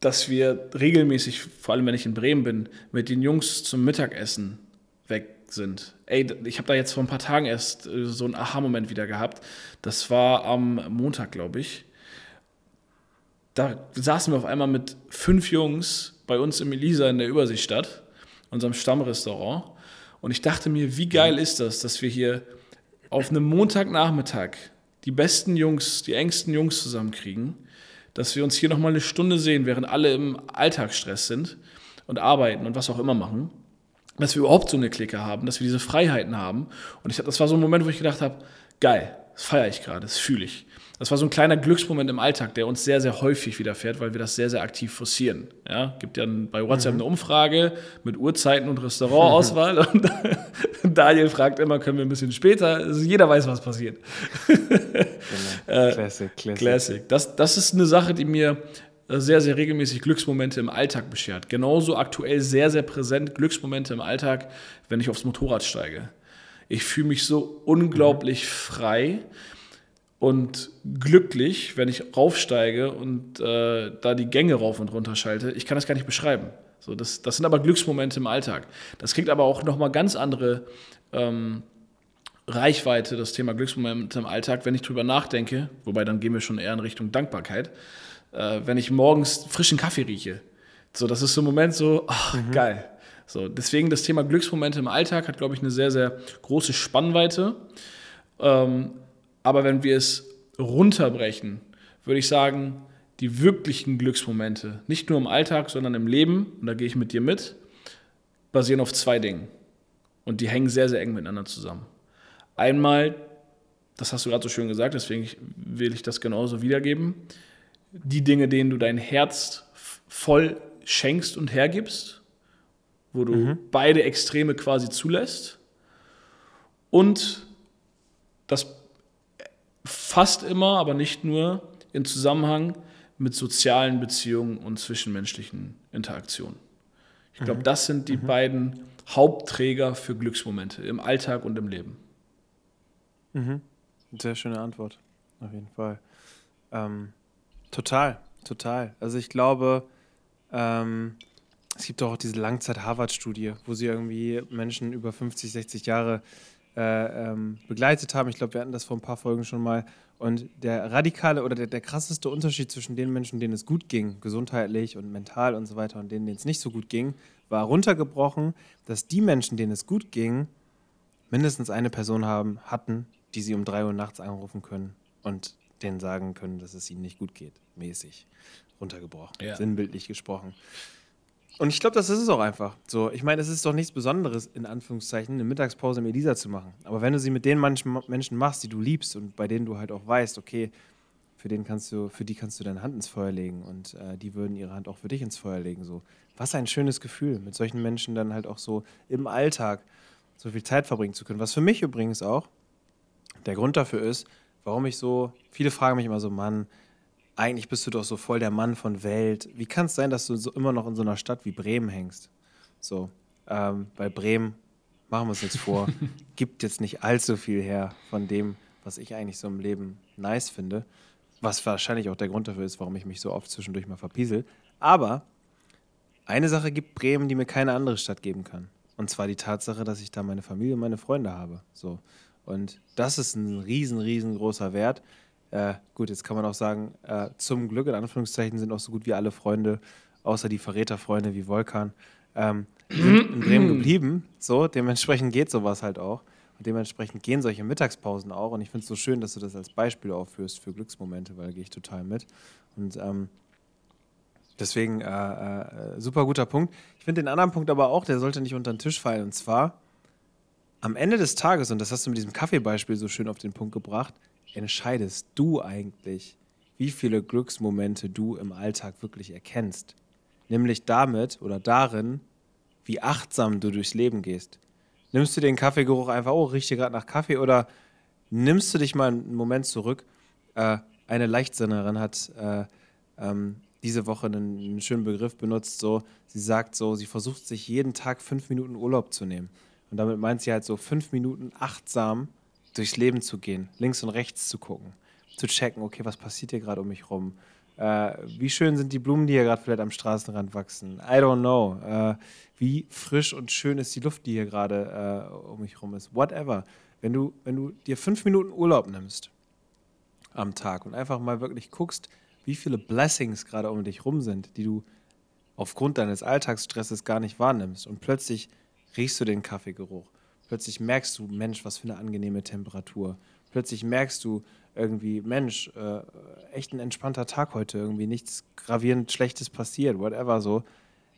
dass wir regelmäßig, vor allem wenn ich in Bremen bin, mit den Jungs zum Mittagessen weg sind. Ey, ich habe da jetzt vor ein paar Tagen erst äh, so einen Aha-Moment wieder gehabt. Das war am Montag, glaube ich. Da saßen wir auf einmal mit fünf Jungs bei uns im Elisa in der Überseestadt, unserem Stammrestaurant. Und ich dachte mir, wie geil ist das, dass wir hier auf einem Montagnachmittag die besten Jungs, die engsten Jungs zusammenkriegen dass wir uns hier nochmal eine Stunde sehen, während alle im Alltagsstress sind und arbeiten und was auch immer machen, dass wir überhaupt so eine Clique haben, dass wir diese Freiheiten haben. Und ich, das war so ein Moment, wo ich gedacht habe, geil, das feiere ich gerade, das fühle ich. Das war so ein kleiner Glücksmoment im Alltag, der uns sehr, sehr häufig widerfährt, weil wir das sehr, sehr aktiv forcieren. Ja, gibt ja bei WhatsApp mhm. eine Umfrage mit Uhrzeiten und Restaurantauswahl und Daniel fragt immer, können wir ein bisschen später? Also jeder weiß, was passiert. Genau. Classic, Classic. Classic. Das, das ist eine Sache, die mir sehr, sehr regelmäßig Glücksmomente im Alltag beschert. Genauso aktuell sehr, sehr präsent Glücksmomente im Alltag, wenn ich aufs Motorrad steige. Ich fühle mich so unglaublich mhm. frei und glücklich, wenn ich raufsteige und äh, da die Gänge rauf und runter schalte. Ich kann das gar nicht beschreiben. So, das, das sind aber Glücksmomente im Alltag. Das kriegt aber auch nochmal ganz andere ähm, Reichweite, das Thema Glücksmomente im Alltag, wenn ich drüber nachdenke, wobei dann gehen wir schon eher in Richtung Dankbarkeit, äh, wenn ich morgens frischen Kaffee rieche. So, das ist so ein Moment so, ach, mhm. geil. So, deswegen das Thema Glücksmomente im Alltag hat, glaube ich, eine sehr, sehr große Spannweite. Ähm, aber wenn wir es runterbrechen, würde ich sagen, die wirklichen Glücksmomente, nicht nur im Alltag, sondern im Leben, und da gehe ich mit dir mit, basieren auf zwei Dingen. Und die hängen sehr, sehr eng miteinander zusammen. Einmal, das hast du gerade so schön gesagt, deswegen will ich das genauso wiedergeben, die Dinge, denen du dein Herz voll schenkst und hergibst, wo du mhm. beide Extreme quasi zulässt. Und das fast immer, aber nicht nur, in Zusammenhang mit sozialen Beziehungen und zwischenmenschlichen Interaktionen. Ich glaube, mhm. das sind die mhm. beiden Hauptträger für Glücksmomente im Alltag und im Leben. Mhm. Sehr schöne Antwort, auf jeden Fall. Ähm, total, total. Also ich glaube, ähm, es gibt auch diese Langzeit-Harvard-Studie, wo sie irgendwie Menschen über 50, 60 Jahre äh, ähm, begleitet haben. Ich glaube, wir hatten das vor ein paar Folgen schon mal. Und der radikale oder der, der krasseste Unterschied zwischen den Menschen, denen es gut ging, gesundheitlich und mental und so weiter, und denen, denen es nicht so gut ging, war runtergebrochen, dass die Menschen, denen es gut ging, mindestens eine Person haben, hatten, die sie um drei Uhr nachts anrufen können und denen sagen können, dass es ihnen nicht gut geht, mäßig runtergebrochen, ja. sinnbildlich gesprochen. Und ich glaube, das ist es auch einfach. So, ich meine, es ist doch nichts Besonderes, in Anführungszeichen, eine Mittagspause mit Elisa zu machen. Aber wenn du sie mit den Menschen machst, die du liebst und bei denen du halt auch weißt, okay, für, den kannst du, für die kannst du deine Hand ins Feuer legen und äh, die würden ihre Hand auch für dich ins Feuer legen. So. Was ein schönes Gefühl, mit solchen Menschen dann halt auch so im Alltag so viel Zeit verbringen zu können. Was für mich übrigens auch der Grund dafür ist, warum ich so, viele fragen mich immer so, Mann, eigentlich bist du doch so voll der Mann von Welt. Wie kann es sein, dass du so immer noch in so einer Stadt wie Bremen hängst? So, ähm, bei Bremen, machen wir uns jetzt vor, gibt jetzt nicht allzu viel her von dem, was ich eigentlich so im Leben nice finde. Was wahrscheinlich auch der Grund dafür ist, warum ich mich so oft zwischendurch mal verpiesel. Aber eine Sache gibt Bremen, die mir keine andere Stadt geben kann. Und zwar die Tatsache, dass ich da meine Familie und meine Freunde habe. So. Und das ist ein riesen, riesengroßer Wert. Äh, gut, jetzt kann man auch sagen, äh, zum Glück in Anführungszeichen sind auch so gut wie alle Freunde, außer die Verräterfreunde wie Volkan, ähm, sind in Bremen geblieben. So, dementsprechend geht sowas halt auch. Und dementsprechend gehen solche Mittagspausen auch. Und ich finde es so schön, dass du das als Beispiel aufführst für Glücksmomente, weil da gehe ich total mit. Und ähm, deswegen äh, äh, super guter Punkt. Ich finde den anderen Punkt aber auch, der sollte nicht unter den Tisch fallen. Und zwar am Ende des Tages, und das hast du mit diesem Kaffeebeispiel so schön auf den Punkt gebracht, entscheidest du eigentlich, wie viele Glücksmomente du im Alltag wirklich erkennst. Nämlich damit oder darin, wie achtsam du durchs Leben gehst. Nimmst du den Kaffeegeruch einfach, oh, riecht dir gerade nach Kaffee oder nimmst du dich mal einen Moment zurück? Äh, eine Leichtsinnerin hat äh, ähm, diese Woche einen, einen, schönen Begriff benutzt, so, sie sagt so, sie versucht sich jeden Tag fünf Minuten Urlaub zu nehmen. Und damit meint sie halt so fünf Minuten achtsam durchs Leben zu gehen, links und rechts zu gucken, zu checken, okay, was passiert hier gerade um mich rum? Äh, wie schön sind die Blumen, die hier gerade vielleicht am Straßenrand wachsen? I don't know. Äh, wie frisch und schön ist die Luft, die hier gerade äh, um mich rum ist? Whatever. Wenn du, wenn du dir fünf Minuten Urlaub nimmst am Tag und einfach mal wirklich guckst, wie viele Blessings gerade um dich rum sind, die du aufgrund deines Alltagsstresses gar nicht wahrnimmst und plötzlich riechst du den Kaffeegeruch, plötzlich merkst du, Mensch, was für eine angenehme Temperatur, plötzlich merkst du, irgendwie, Mensch, äh, echt ein entspannter Tag heute, irgendwie nichts gravierend Schlechtes passiert, whatever so,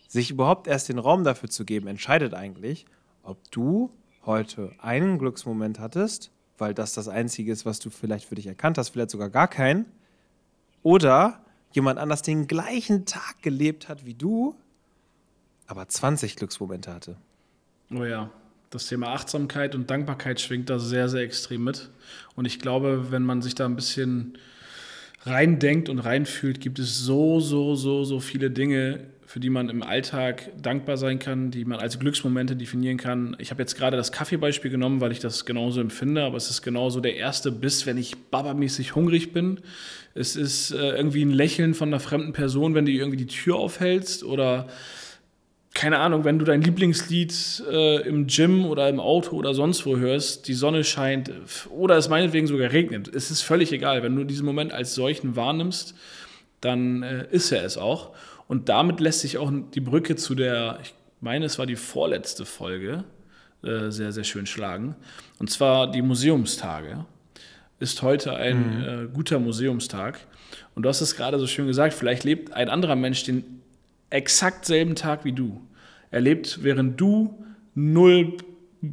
sich überhaupt erst den Raum dafür zu geben, entscheidet eigentlich, ob du heute einen Glücksmoment hattest, weil das das Einzige ist, was du vielleicht für dich erkannt hast, vielleicht sogar gar keinen, oder jemand anders den gleichen Tag gelebt hat wie du, aber 20 Glücksmomente hatte. Oh ja das Thema Achtsamkeit und Dankbarkeit schwingt da sehr, sehr extrem mit. Und ich glaube, wenn man sich da ein bisschen reindenkt und reinfühlt, gibt es so, so, so, so viele Dinge, für die man im Alltag dankbar sein kann, die man als Glücksmomente definieren kann. Ich habe jetzt gerade das Kaffeebeispiel genommen, weil ich das genauso empfinde, aber es ist genauso der erste Biss, wenn ich babamäßig hungrig bin. Es ist äh, irgendwie ein Lächeln von einer fremden Person, wenn du irgendwie die Tür aufhältst oder keine Ahnung, wenn du dein Lieblingslied äh, im Gym oder im Auto oder sonst wo hörst, die Sonne scheint oder es meinetwegen sogar regnet, es ist völlig egal. Wenn du diesen Moment als solchen wahrnimmst, dann äh, ist er es auch. Und damit lässt sich auch die Brücke zu der, ich meine, es war die vorletzte Folge, äh, sehr, sehr schön schlagen. Und zwar die Museumstage. Ist heute ein mhm. Äh, guter Museumstag. Und du hast es gerade so schön gesagt, vielleicht lebt ein anderer Mensch den exakt selben Tag wie du erlebt, während du null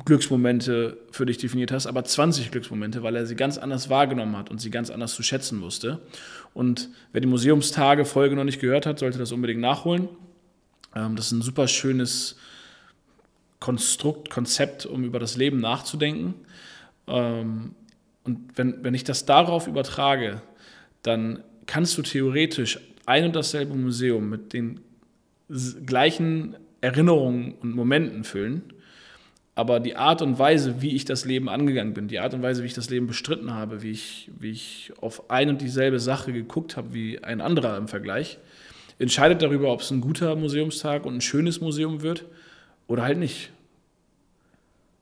Glücksmomente für dich definiert hast, aber 20 Glücksmomente, weil er sie ganz anders wahrgenommen hat und sie ganz anders zu schätzen wusste. Und wer die Museumstage-Folge noch nicht gehört hat, sollte das unbedingt nachholen. Ähm, das ist ein super schönes Konstrukt, Konzept, um über das Leben nachzudenken. Ähm, und wenn, wenn ich das darauf übertrage, dann kannst du theoretisch ein und dasselbe Museum mit den gleichen Erinnerungen und Momenten füllen. Aber die Art und Weise, wie ich das Leben angegangen bin, die Art und Weise, wie ich das Leben bestritten habe, wie ich, wie ich auf ein und dieselbe Sache geguckt habe wie ein anderer im Vergleich, entscheidet darüber, ob es ein guter Museumstag und ein schönes Museum wird oder halt nicht.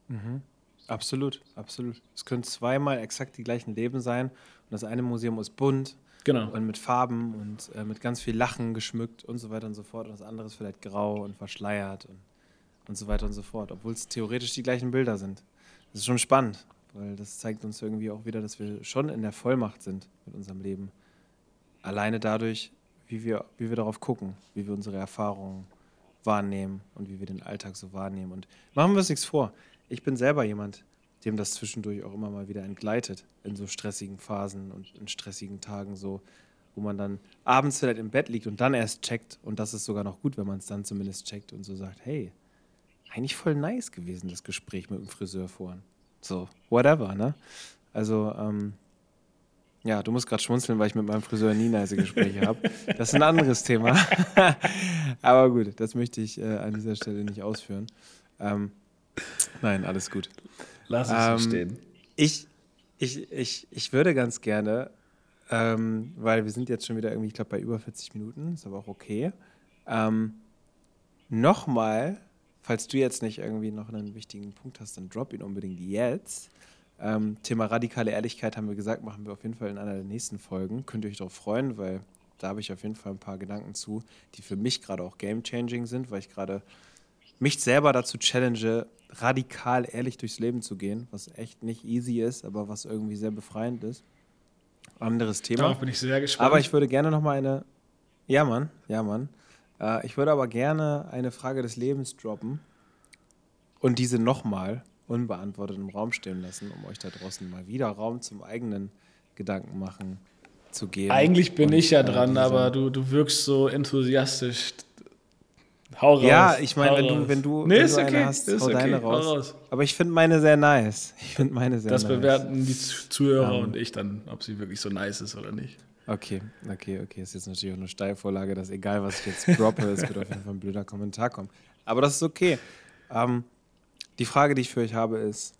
Mhm. Absolut, absolut. Es können zweimal exakt die gleichen Leben sein. Und das eine Museum ist bunt Genau. und mit Farben und äh, mit ganz viel Lachen geschmückt und so weiter und so fort. Und das andere ist vielleicht grau und verschleiert und, und so weiter und so fort. Obwohl es theoretisch die gleichen Bilder sind. Das ist schon spannend, weil das zeigt uns irgendwie auch wieder, dass wir schon in der Vollmacht sind mit unserem Leben. Alleine dadurch, wie wir, wie wir darauf gucken, wie wir unsere Erfahrungen wahrnehmen und wie wir den Alltag so wahrnehmen. Und machen wir uns nichts vor. Ich bin selber jemand, dem das zwischendurch auch immer mal wieder entgleitet in so stressigen Phasen und in stressigen Tagen so, wo man dann abends vielleicht im Bett liegt und dann erst checkt und das ist sogar noch gut, wenn man es dann zumindest checkt und so sagt, hey, eigentlich voll nice gewesen, das Gespräch mit dem Friseur vorhin. So, whatever, ne? Also, ähm, ja, du musst gerade schmunzeln, weil ich mit meinem Friseur nie nice Gespräche habe. Das ist ein anderes Thema. Aber gut, das möchte ich äh, an dieser Stelle nicht ausführen. Ähm, nein, alles gut. Lass es Ähm, so stehen. Ich, ich, ich, ich würde ganz gerne, ähm, weil wir sind jetzt schon wieder irgendwie, ich glaube, bei über 40 Minuten, ist aber auch okay, ähm, nochmal, falls du jetzt nicht irgendwie noch einen wichtigen Punkt hast, dann drop ihn unbedingt jetzt. Ähm, Thema radikale Ehrlichkeit haben wir gesagt, machen wir auf jeden Fall in einer der nächsten Folgen. Könnt ihr euch darauf freuen, weil da habe ich auf jeden Fall ein paar Gedanken zu, die für mich gerade auch game-changing sind, weil ich gerade mich selber dazu challenge, radikal ehrlich durchs Leben zu gehen, was echt nicht easy ist, aber was irgendwie sehr befreiend ist. Anderes Thema. Darauf bin ich sehr gespannt. Aber ich würde gerne noch mal eine. Ja, Mann, ja, Mann. Äh, ich würde aber gerne eine Frage des Lebens droppen und diese nochmal unbeantwortet im Raum stehen lassen, um euch da draußen mal wieder Raum zum eigenen Gedanken machen zu geben. Eigentlich bin Und, ich ja äh, dran, aber du, du wirkst so enthusiastisch. Hau raus. Ja, ich meine, wenn du, raus. wenn du, nee, wenn ist du okay, eine hast, ist hau okay, deine hau raus. raus. Aber ich finde meine sehr nice. Ich finde meine sehr Das nice. bewerten die Zu- Zuhörer Ähm. und ich dann, ob sie wirklich so nice ist oder nicht. Okay, okay, okay. Ist jetzt natürlich auch eine Steilvorlage, dass egal, was ich jetzt droppe, es wird auf jeden Fall ein blöder Kommentar kommen. Aber das ist okay. Ähm, die Frage, die ich für euch habe, ist,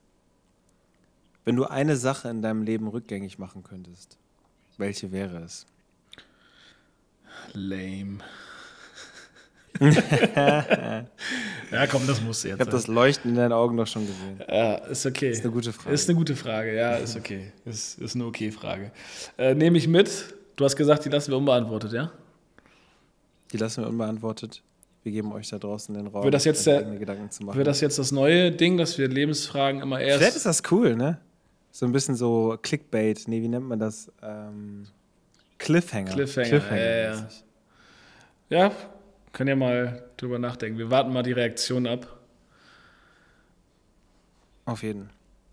wenn du eine Sache in deinem Leben rückgängig machen könntest, welche wäre es? Lame. Ja, komm, das musst du jetzt. Ich habe das Leuchten in deinen Augen doch schon gesehen. Ja, ist okay. Ist eine gute Frage. Ist eine gute Frage, ja, ist okay. Ist, ist eine okay Frage. Äh, Nehme ich mit. Du hast gesagt, die lassen wir unbeantwortet, ja? Die lassen wir unbeantwortet. Wir geben euch da draußen den Raum, Wird das jetzt euch der- Gedanken zu machen. Wird das jetzt das neue Ding, dass wir Lebensfragen immer erst. Vielleicht ist das cool, ne? So ein bisschen so Clickbait. Nee, wie nennt man das? Ähm, Cliffhanger. Cliffhanger, ja, ja. mäßig. Ja, können ja mal drüber nachdenken. Wir warten mal die Reaktion ab. Auf jeden.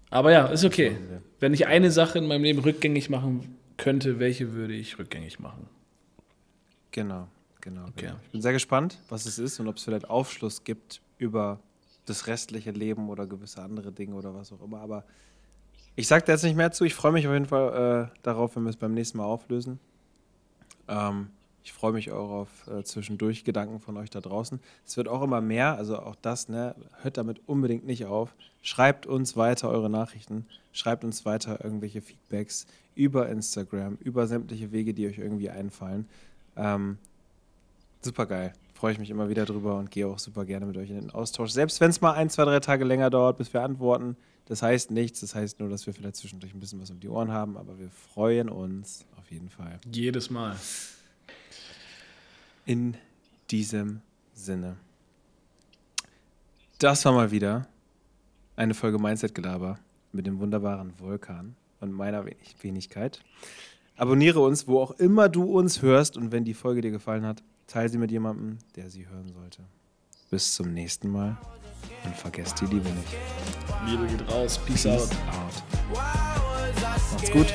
Aber ja, ist okay. Wenn ich eine Sache in meinem Leben rückgängig machen könnte, welche würde ich rückgängig machen? Genau, genau. Okay. genau. Ich bin sehr gespannt, was es ist und ob es vielleicht Aufschluss gibt über das restliche Leben oder gewisse andere Dinge oder was auch immer. Aber ich sage da jetzt nicht mehr zu. Ich freue mich auf jeden Fall äh, darauf, wenn wir es beim nächsten Mal auflösen. Ähm, ich freue mich auch auf äh, zwischendurch Gedanken von euch da draußen. Es wird auch immer mehr, also auch das, ne, hört damit unbedingt nicht auf. Schreibt uns weiter eure Nachrichten, schreibt uns weiter irgendwelche Feedbacks über Instagram, über sämtliche Wege, die euch irgendwie einfallen. Ähm, super geil. Freue ich mich immer wieder drüber und gehe auch super gerne mit euch in den Austausch. Selbst wenn es mal ein, zwei, drei Tage länger dauert, bis wir antworten. Das heißt nichts. Das heißt nur, dass wir vielleicht zwischendurch ein bisschen was um die Ohren haben. Aber wir freuen uns auf jeden Fall. Jedes Mal. In diesem Sinne. Das war mal wieder eine Folge Mindset-Gelaber mit dem wunderbaren Vulkan und meiner Wenig Wenigkeit. Abonniere uns, wo auch immer du uns hörst und wenn die Folge dir gefallen hat, teile sie mit jemandem, der sie hören sollte. Bis zum nächsten Mal und vergesst die Liebe nicht. Liebe geht raus. Peace Peace out. out. Macht's gut.